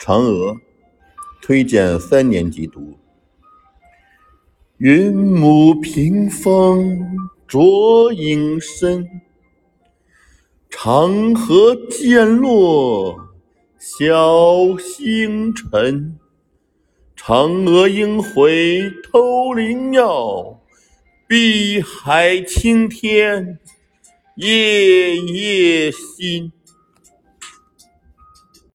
嫦娥推荐三年级读。云母屏风烛影深长河渐落晓星沉嫦娥应悔偷灵药碧海青天夜夜心。